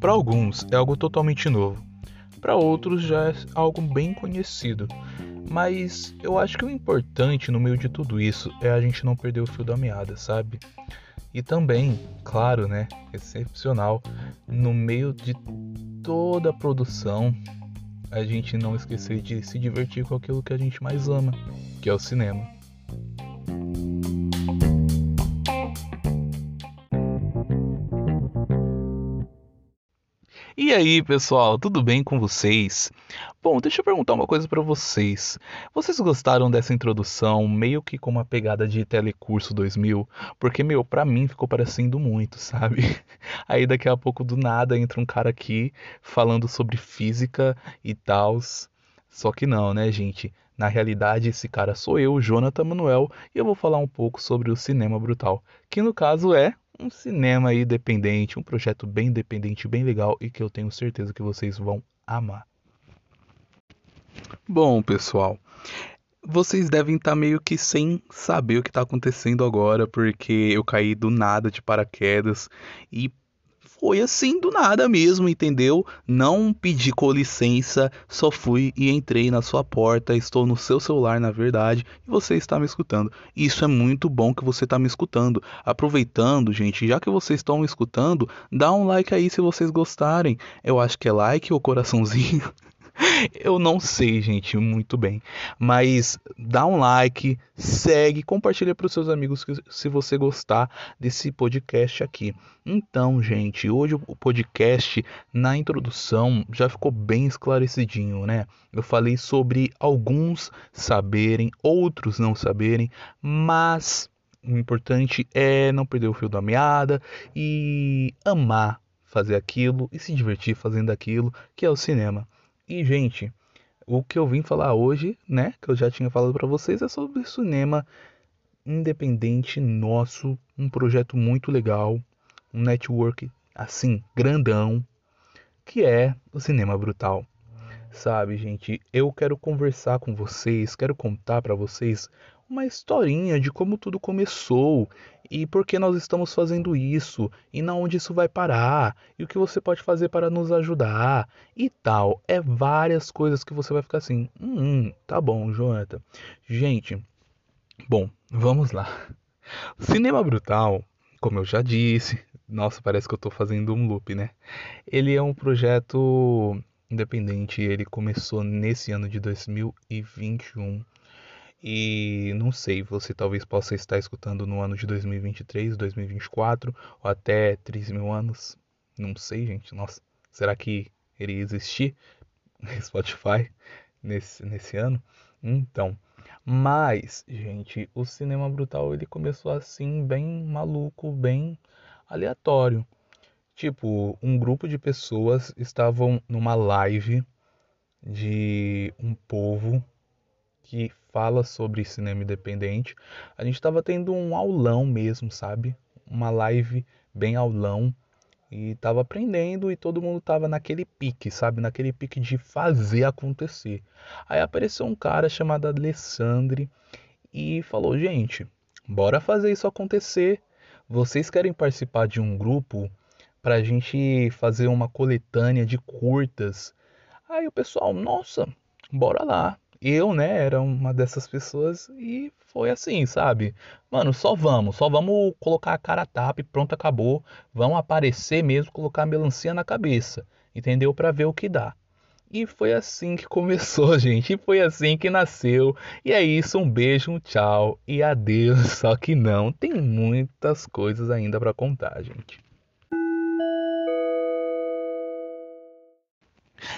Para alguns é algo totalmente novo, para outros já é algo bem conhecido. Mas eu acho que o importante no meio de tudo isso é a gente não perder o fio da meada, sabe? E também, claro, né, excepcional, no meio de toda a produção, a gente não esquecer de se divertir com aquilo que a gente mais ama, que é o cinema. E aí, pessoal, tudo bem com vocês? Bom, deixa eu perguntar uma coisa para vocês. Vocês gostaram dessa introdução, meio que com uma pegada de Telecurso 2000? Porque, meu, pra mim ficou parecendo muito, sabe? Aí daqui a pouco do nada entra um cara aqui falando sobre física e tals. Só que não, né, gente? Na realidade, esse cara sou eu, Jonathan Manuel, e eu vou falar um pouco sobre o cinema brutal, que no caso é um cinema aí dependente, um projeto bem independente, bem legal e que eu tenho certeza que vocês vão amar. Bom, pessoal, vocês devem estar tá meio que sem saber o que está acontecendo agora, porque eu caí do nada de paraquedas e foi assim do nada mesmo, entendeu? Não pedi com licença, só fui e entrei na sua porta. Estou no seu celular, na verdade, e você está me escutando. Isso é muito bom que você está me escutando. Aproveitando, gente, já que vocês estão me escutando, dá um like aí se vocês gostarem. Eu acho que é like ou coraçãozinho. Eu não sei, gente, muito bem. Mas dá um like, segue, compartilha para os seus amigos se você gostar desse podcast aqui. Então, gente, hoje o podcast na introdução já ficou bem esclarecidinho, né? Eu falei sobre alguns saberem, outros não saberem, mas o importante é não perder o fio da meada e amar fazer aquilo e se divertir fazendo aquilo que é o cinema. E, gente, o que eu vim falar hoje, né, que eu já tinha falado para vocês, é sobre cinema independente nosso, um projeto muito legal, um network assim, grandão, que é o Cinema Brutal. Sabe, gente, eu quero conversar com vocês, quero contar para vocês uma historinha de como tudo começou e por que nós estamos fazendo isso e na onde isso vai parar e o que você pode fazer para nos ajudar e tal. É várias coisas que você vai ficar assim, hum, tá bom, Jonathan. Gente, bom, vamos lá. Cinema Brutal, como eu já disse, nossa, parece que eu tô fazendo um loop, né? Ele é um projeto independente, ele começou nesse ano de 2021 e não sei, você talvez possa estar escutando no ano de 2023, 2024 ou até 3 mil anos. Não sei, gente. Nossa, será que ele existir Spotify nesse, nesse ano? Então, mas, gente, o cinema brutal ele começou assim, bem maluco, bem aleatório. Tipo, um grupo de pessoas estavam numa live de um povo que fala sobre cinema independente. A gente estava tendo um aulão mesmo, sabe? Uma live bem aulão e tava aprendendo e todo mundo tava naquele pique, sabe? Naquele pique de fazer acontecer. Aí apareceu um cara chamado Alessandre e falou: "Gente, bora fazer isso acontecer. Vocês querem participar de um grupo pra gente fazer uma coletânea de curtas?" Aí o pessoal: "Nossa, bora lá." Eu, né, era uma dessas pessoas e foi assim, sabe? Mano, só vamos, só vamos colocar a cara a tapa e pronto, acabou. Vamos aparecer mesmo, colocar a melancia na cabeça, entendeu? Para ver o que dá. E foi assim que começou, gente. E foi assim que nasceu. E é isso, um beijo, um tchau e adeus. Só que não, tem muitas coisas ainda para contar, gente.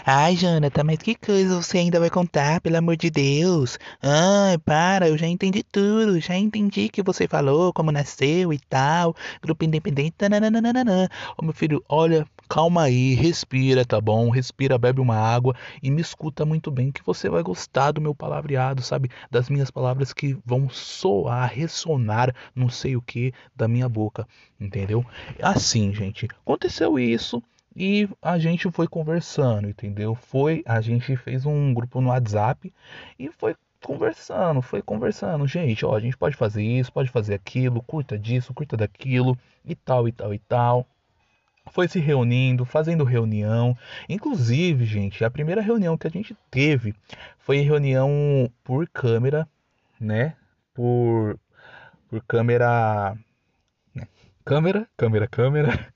Ai, Jonathan, mas que coisa você ainda vai contar, pelo amor de Deus? Ai, para, eu já entendi tudo, já entendi que você falou, como nasceu e tal, grupo independente, tananana. Ô meu filho, olha, calma aí, respira, tá bom? Respira, bebe uma água e me escuta muito bem, que você vai gostar do meu palavreado, sabe? Das minhas palavras que vão soar, ressonar, não sei o que, da minha boca, entendeu? Assim, gente, aconteceu isso. E a gente foi conversando, entendeu? Foi, a gente fez um grupo no WhatsApp e foi conversando, foi conversando, gente, ó, a gente pode fazer isso, pode fazer aquilo, curta disso, curta daquilo, e tal, e tal, e tal. Foi se reunindo, fazendo reunião. Inclusive, gente, a primeira reunião que a gente teve foi reunião por câmera, né? Por, por câmera. Né? Câmera, câmera, câmera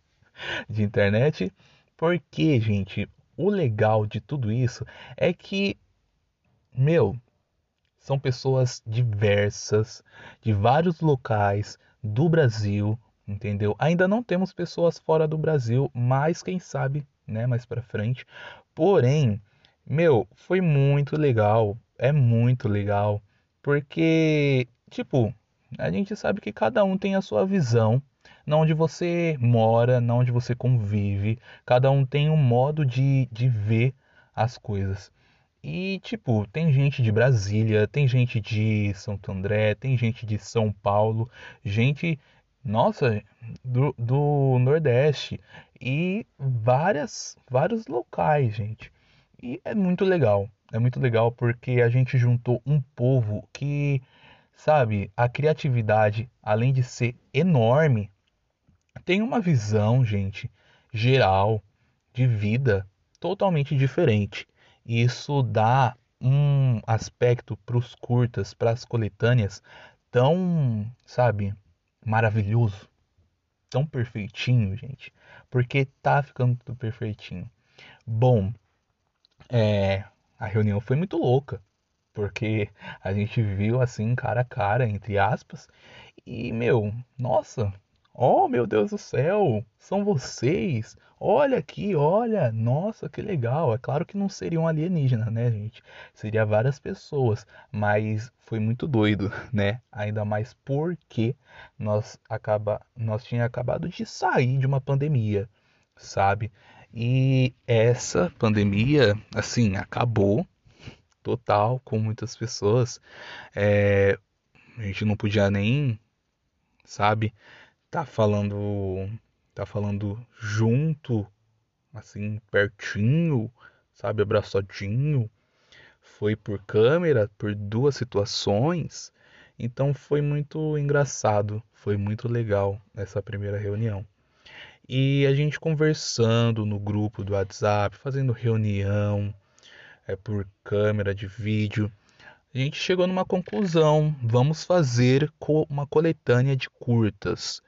de internet. Porque, gente, o legal de tudo isso é que, meu, são pessoas diversas, de vários locais do Brasil, entendeu? Ainda não temos pessoas fora do Brasil, mas quem sabe, né, mais para frente. Porém, meu, foi muito legal, é muito legal, porque tipo, a gente sabe que cada um tem a sua visão, não onde você mora, não onde você convive, cada um tem um modo de, de ver as coisas. E, tipo, tem gente de Brasília, tem gente de Santo André, tem gente de São Paulo, gente, nossa, do, do Nordeste e várias, vários locais, gente. E é muito legal, é muito legal porque a gente juntou um povo que, sabe, a criatividade, além de ser enorme, tem uma visão, gente, geral de vida totalmente diferente. E isso dá um aspecto para os curtas, para as coletâneas, tão, sabe, maravilhoso, tão perfeitinho, gente, porque tá ficando tudo perfeitinho. Bom, é, a reunião foi muito louca, porque a gente viu assim cara a cara, entre aspas, e meu, nossa, Oh, meu Deus do céu, são vocês. Olha aqui, olha. Nossa, que legal. É claro que não seria um alienígena, né, gente? Seria várias pessoas, mas foi muito doido, né? Ainda mais porque nós acaba nós tinha acabado de sair de uma pandemia, sabe? E essa pandemia, assim, acabou total com muitas pessoas. É, a gente não podia nem, sabe? Tá falando tá falando junto, assim, pertinho, sabe, abraçadinho. Foi por câmera, por duas situações. Então foi muito engraçado, foi muito legal essa primeira reunião. E a gente conversando no grupo do WhatsApp, fazendo reunião é, por câmera de vídeo a gente chegou numa conclusão. Vamos fazer uma coletânea de curtas.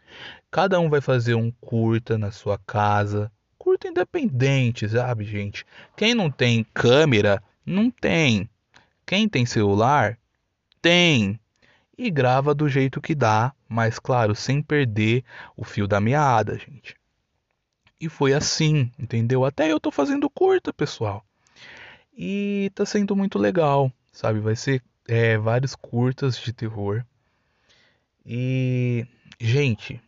Cada um vai fazer um curta na sua casa. Curta independente, sabe, gente? Quem não tem câmera, não tem. Quem tem celular, tem. E grava do jeito que dá, mas claro, sem perder o fio da meada, gente. E foi assim, entendeu? Até eu tô fazendo curta, pessoal. E tá sendo muito legal sabe? Vai ser é, vários curtas de terror. E, gente,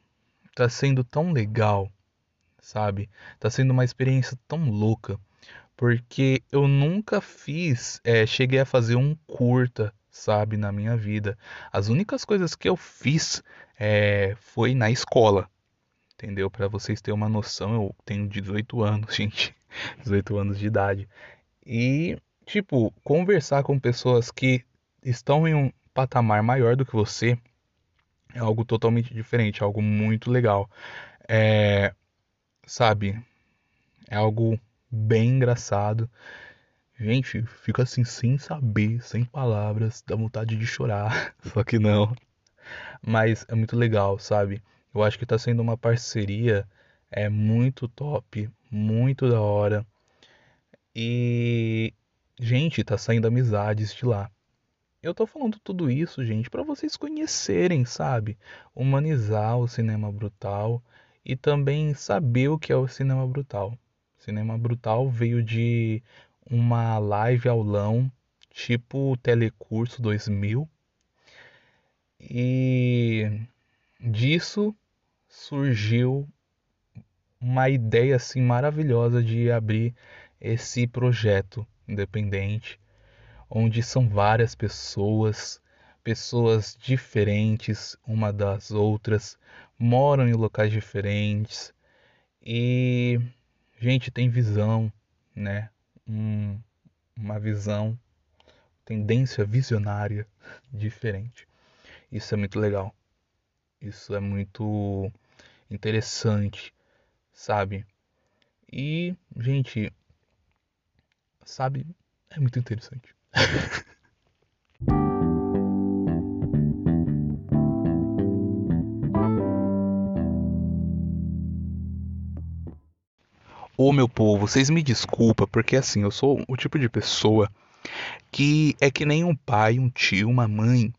tá sendo tão legal, sabe? Tá sendo uma experiência tão louca. Porque eu nunca fiz, é, cheguei a fazer um curta, sabe, na minha vida. As únicas coisas que eu fiz é, foi na escola, entendeu? Para vocês terem uma noção, eu tenho 18 anos, gente, 18 anos de idade. E Tipo, conversar com pessoas que estão em um patamar maior do que você é algo totalmente diferente, é algo muito legal. É, sabe, é algo bem engraçado. Gente, fica assim sem saber, sem palavras, dá vontade de chorar, só que não. Mas é muito legal, sabe? Eu acho que tá sendo uma parceria é muito top, muito da hora. E Gente, tá saindo amizades de lá. Eu tô falando tudo isso, gente, para vocês conhecerem, sabe? Humanizar o cinema brutal e também saber o que é o cinema brutal. cinema brutal veio de uma live aulão tipo Telecurso 2000 e disso surgiu uma ideia assim maravilhosa de abrir esse projeto independente, onde são várias pessoas, pessoas diferentes uma das outras, moram em locais diferentes e gente tem visão, né? Um, uma visão tendência visionária diferente. Isso é muito legal. Isso é muito interessante, sabe? E, gente, sabe, é muito interessante. Ô meu povo, vocês me desculpa, porque assim, eu sou o tipo de pessoa que é que nem um pai, um tio, uma mãe,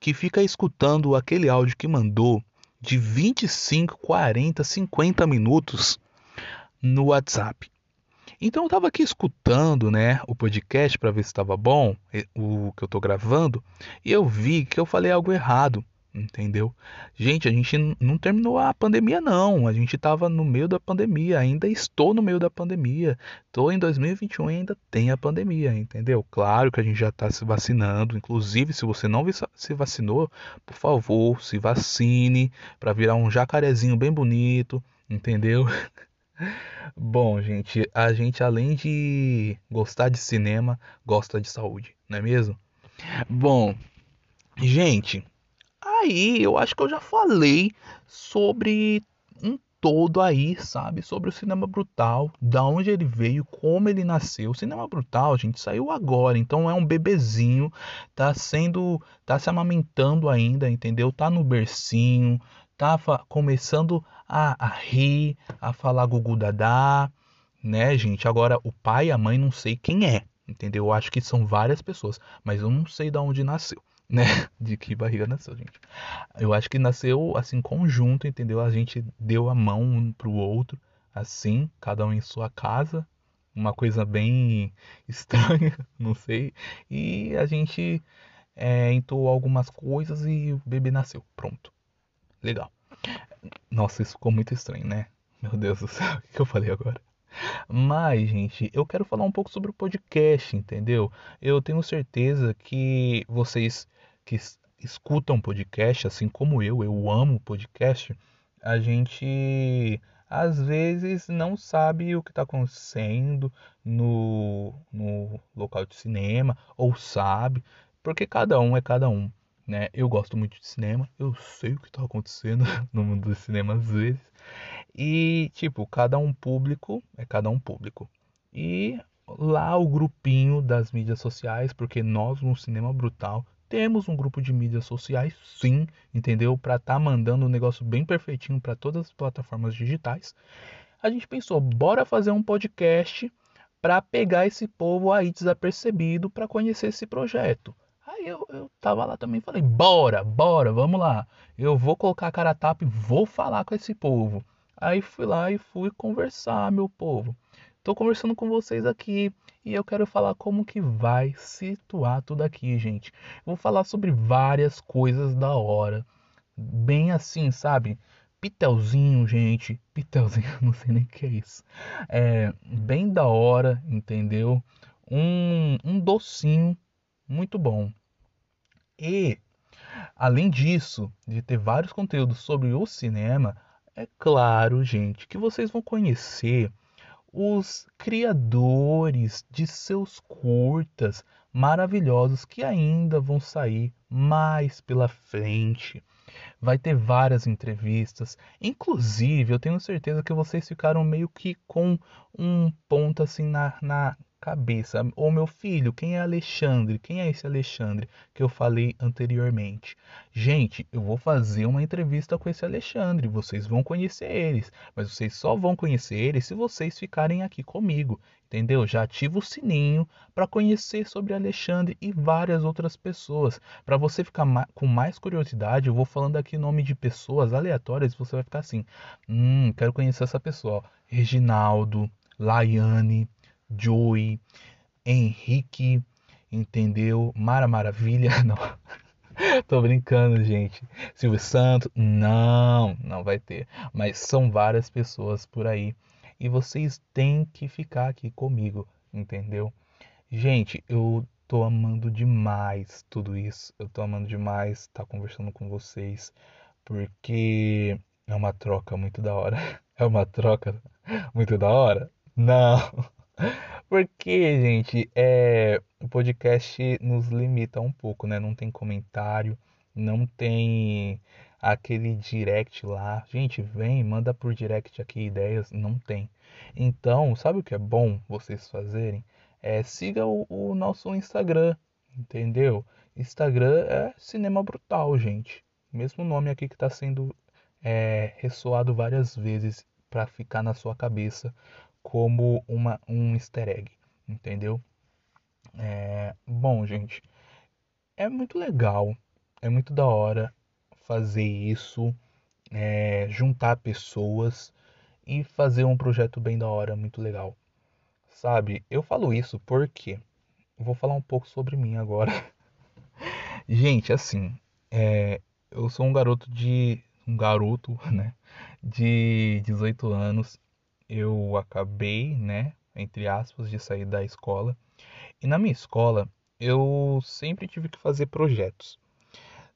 que fica escutando aquele áudio que mandou de 25, 40, 50 minutos no WhatsApp. Então eu estava aqui escutando, né, o podcast para ver se estava bom, o que eu estou gravando, e eu vi que eu falei algo errado entendeu? Gente, a gente não terminou a pandemia não, a gente estava no meio da pandemia, ainda estou no meio da pandemia, estou em 2021 e ainda tem a pandemia, entendeu? Claro que a gente já está se vacinando, inclusive se você não se vacinou, por favor, se vacine para virar um jacarezinho bem bonito, entendeu? Bom, gente, a gente além de gostar de cinema, gosta de saúde, não é mesmo? Bom, gente, Aí eu acho que eu já falei sobre um todo aí, sabe? Sobre o cinema brutal, da onde ele veio, como ele nasceu. O cinema brutal, gente, saiu agora, então é um bebezinho, tá sendo, tá se amamentando ainda, entendeu? Tá no bercinho, tá começando a, a rir, a falar gugu dadá, né, gente? Agora o pai e a mãe não sei quem é, entendeu? Eu acho que são várias pessoas, mas eu não sei de onde nasceu né? De que barriga nasceu, gente. Eu acho que nasceu assim conjunto, entendeu? A gente deu a mão um pro outro, assim, cada um em sua casa, uma coisa bem estranha, não sei. E a gente é, entoou algumas coisas e o bebê nasceu. Pronto. Legal. Nossa, isso ficou muito estranho, né? Meu Deus do céu, o que eu falei agora? Mas, gente, eu quero falar um pouco sobre o podcast, entendeu? Eu tenho certeza que vocês que escutam podcast, assim como eu, eu amo podcast, a gente às vezes não sabe o que está acontecendo no, no local de cinema, ou sabe, porque cada um é cada um. Né? Eu gosto muito de cinema, eu sei o que está acontecendo no mundo do cinema às vezes. E, tipo, cada um público é cada um público. E lá o grupinho das mídias sociais, porque nós no Cinema Brutal temos um grupo de mídias sociais, sim, entendeu? Para tá mandando um negócio bem perfeitinho para todas as plataformas digitais. A gente pensou, bora fazer um podcast para pegar esse povo aí desapercebido para conhecer esse projeto. Aí eu, eu tava lá também falei, bora, bora, vamos lá. Eu vou colocar a cara a tapa e vou falar com esse povo. Aí fui lá e fui conversar, meu povo. Tô conversando com vocês aqui e eu quero falar como que vai situar tudo aqui, gente. Vou falar sobre várias coisas da hora. Bem assim, sabe? Pitelzinho, gente. Pitelzinho, não sei nem o que é isso. É bem da hora, entendeu? Um, um docinho muito bom. E, além disso, de ter vários conteúdos sobre o cinema, é claro, gente, que vocês vão conhecer os criadores de seus curtas maravilhosos que ainda vão sair mais pela frente. Vai ter várias entrevistas. Inclusive, eu tenho certeza que vocês ficaram meio que com um ponto assim na, na cabeça. Ô meu filho, quem é Alexandre? Quem é esse Alexandre que eu falei anteriormente? Gente, eu vou fazer uma entrevista com esse Alexandre. Vocês vão conhecer eles, mas vocês só vão conhecer eles se vocês ficarem aqui comigo. Entendeu? Já ativa o sininho para conhecer sobre Alexandre e várias outras pessoas. Para você ficar com mais curiosidade, eu vou falando aqui nome de pessoas aleatórias e você vai ficar assim: "Hum, quero conhecer essa pessoa". Reginaldo, Laiane, Joey, Henrique, entendeu? Mara Maravilha, não. Tô brincando, gente. Silvio Santos, não, não vai ter. Mas são várias pessoas por aí. E vocês têm que ficar aqui comigo, entendeu? Gente, eu tô amando demais tudo isso. Eu tô amando demais estar tá conversando com vocês. Porque é uma troca muito da hora. É uma troca muito da hora? Não. Porque, gente, é, o podcast nos limita um pouco, né? Não tem comentário, não tem aquele direct lá. Gente, vem, manda por direct aqui ideias. Não tem. Então, sabe o que é bom vocês fazerem? É siga o, o nosso Instagram, entendeu? Instagram é Cinema Brutal, gente. Mesmo nome aqui que está sendo é, ressoado várias vezes para ficar na sua cabeça como uma, um easter egg, entendeu? É, bom, gente, é muito legal, é muito da hora fazer isso, é, juntar pessoas e fazer um projeto bem da hora, muito legal. Sabe, eu falo isso porque vou falar um pouco sobre mim agora. Gente, assim, é, eu sou um garoto de. um garoto, né? De 18 anos eu acabei, né, entre aspas, de sair da escola. E na minha escola, eu sempre tive que fazer projetos.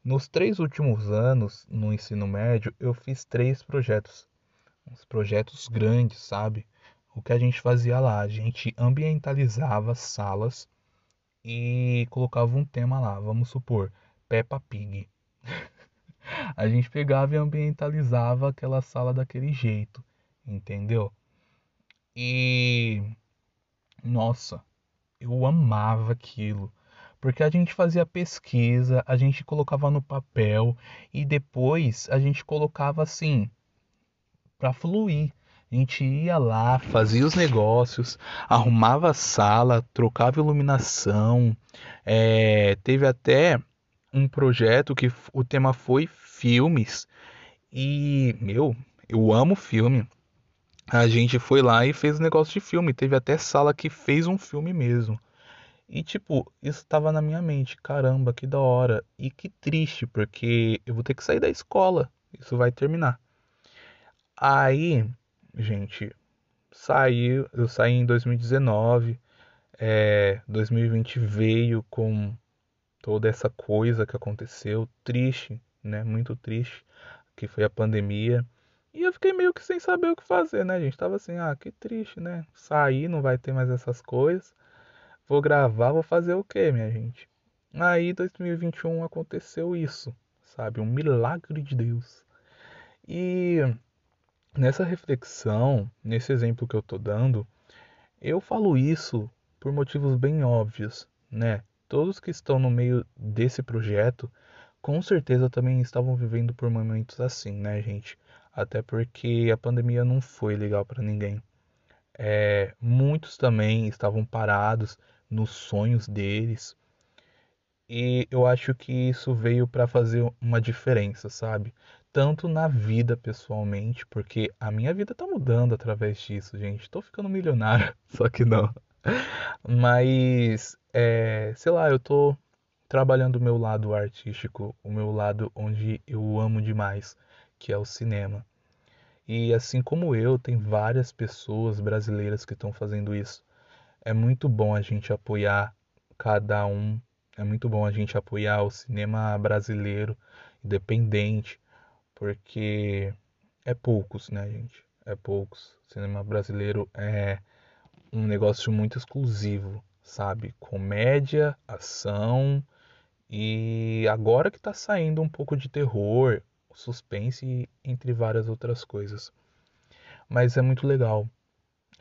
Nos três últimos anos, no ensino médio, eu fiz três projetos. Uns projetos grandes, sabe? O que a gente fazia lá? A gente ambientalizava salas e colocava um tema lá. Vamos supor, Peppa Pig. a gente pegava e ambientalizava aquela sala daquele jeito, entendeu? E nossa, eu amava aquilo. Porque a gente fazia pesquisa, a gente colocava no papel e depois a gente colocava assim para fluir. A gente ia lá, fazia os negócios, arrumava a sala, trocava iluminação. É, teve até um projeto que o tema foi filmes. E, meu, eu amo filme a gente foi lá e fez um negócio de filme. Teve até sala que fez um filme mesmo. E tipo, isso estava na minha mente. Caramba, que da hora. E que triste, porque eu vou ter que sair da escola. Isso vai terminar. Aí, gente, saiu. Eu saí em 2019. É, 2020 veio com toda essa coisa que aconteceu. Triste, né? Muito triste. Que foi a pandemia. E eu fiquei meio que sem saber o que fazer, né, gente? Tava assim, ah, que triste, né? Sair, não vai ter mais essas coisas. Vou gravar, vou fazer o quê, minha gente? Aí, 2021 aconteceu isso, sabe? Um milagre de Deus. E nessa reflexão, nesse exemplo que eu tô dando, eu falo isso por motivos bem óbvios, né? Todos que estão no meio desse projeto, com certeza também estavam vivendo por momentos assim, né, gente? Até porque a pandemia não foi legal para ninguém. É, muitos também estavam parados nos sonhos deles e eu acho que isso veio para fazer uma diferença, sabe? Tanto na vida pessoalmente, porque a minha vida tá mudando através disso, gente. Tô ficando milionário, só que não. Mas, é, sei lá, eu tô trabalhando o meu lado artístico, o meu lado onde eu amo demais, que é o cinema. E assim como eu, tem várias pessoas brasileiras que estão fazendo isso. É muito bom a gente apoiar cada um, é muito bom a gente apoiar o cinema brasileiro independente, porque é poucos, né, gente? É poucos. O cinema brasileiro é um negócio muito exclusivo, sabe? Comédia, ação e agora que tá saindo um pouco de terror, suspense, entre várias outras coisas. Mas é muito legal,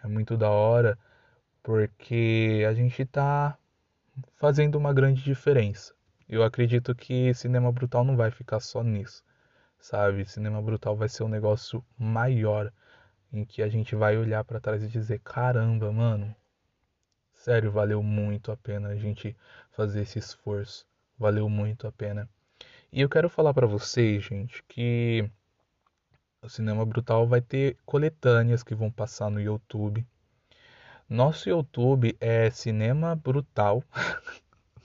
é muito da hora, porque a gente está fazendo uma grande diferença. Eu acredito que Cinema Brutal não vai ficar só nisso, sabe? Cinema Brutal vai ser um negócio maior, em que a gente vai olhar para trás e dizer: caramba, mano, sério, valeu muito a pena a gente fazer esse esforço, valeu muito a pena. E eu quero falar para vocês, gente, que o Cinema Brutal vai ter coletâneas que vão passar no YouTube. Nosso YouTube é Cinema Brutal.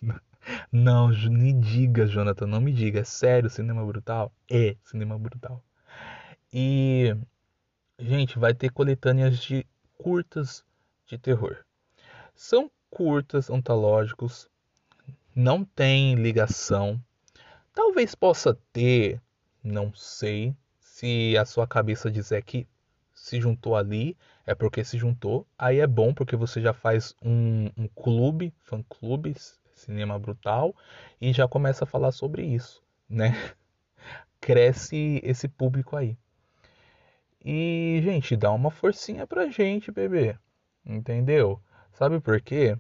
não, me diga, Jonathan, não me diga. É sério, Cinema Brutal? É, Cinema Brutal. E, gente, vai ter coletâneas de curtas de terror. São curtas, antológicos, não tem ligação Talvez possa ter, não sei, se a sua cabeça dizer que se juntou ali, é porque se juntou. Aí é bom porque você já faz um, um clube, fã-clube, cinema brutal, e já começa a falar sobre isso, né? Cresce esse público aí. E, gente, dá uma forcinha pra gente, bebê. Entendeu? Sabe por quê?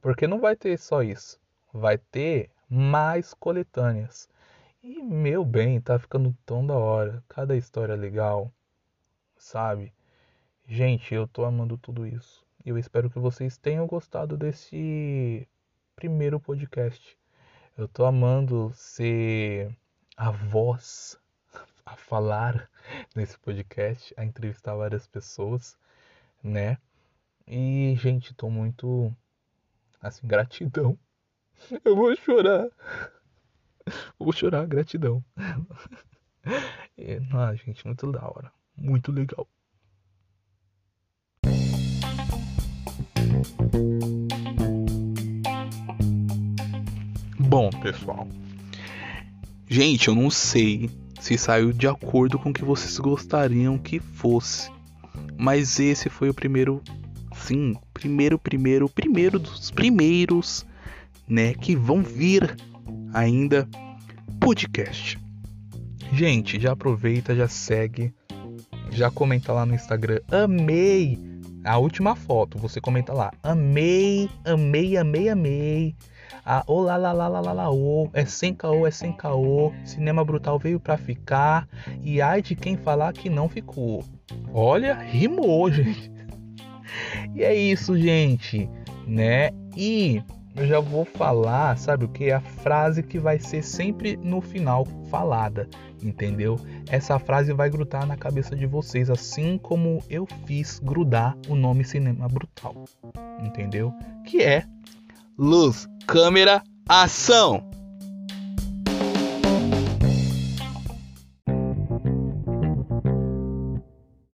Porque não vai ter só isso. Vai ter mais coletâneas. E, meu bem, tá ficando tão da hora. Cada história legal, sabe? Gente, eu tô amando tudo isso. E eu espero que vocês tenham gostado desse primeiro podcast. Eu tô amando ser a voz a falar nesse podcast, a entrevistar várias pessoas, né? E, gente, tô muito assim, gratidão. Eu vou chorar. Vou chorar, gratidão. E, ah, gente, muito da hora. Muito legal. Bom, pessoal. Gente, eu não sei se saiu de acordo com o que vocês gostariam que fosse. Mas esse foi o primeiro, sim, primeiro, primeiro, primeiro dos primeiros, né, que vão vir ainda podcast. Gente, já aproveita, já segue, já comenta lá no Instagram. Amei a última foto, você comenta lá. Amei, amei, amei, amei. Ah, olá, lá, lá, lá, lá, lá, ô. É sem caô, é sem caô. Cinema brutal veio pra ficar. E ai de quem falar que não ficou. Olha, rimou, gente. E é isso, gente, né? E eu já vou falar, sabe o que? A frase que vai ser sempre no final falada, entendeu? Essa frase vai grudar na cabeça de vocês, assim como eu fiz grudar o nome Cinema Brutal, entendeu? Que é luz, câmera, ação!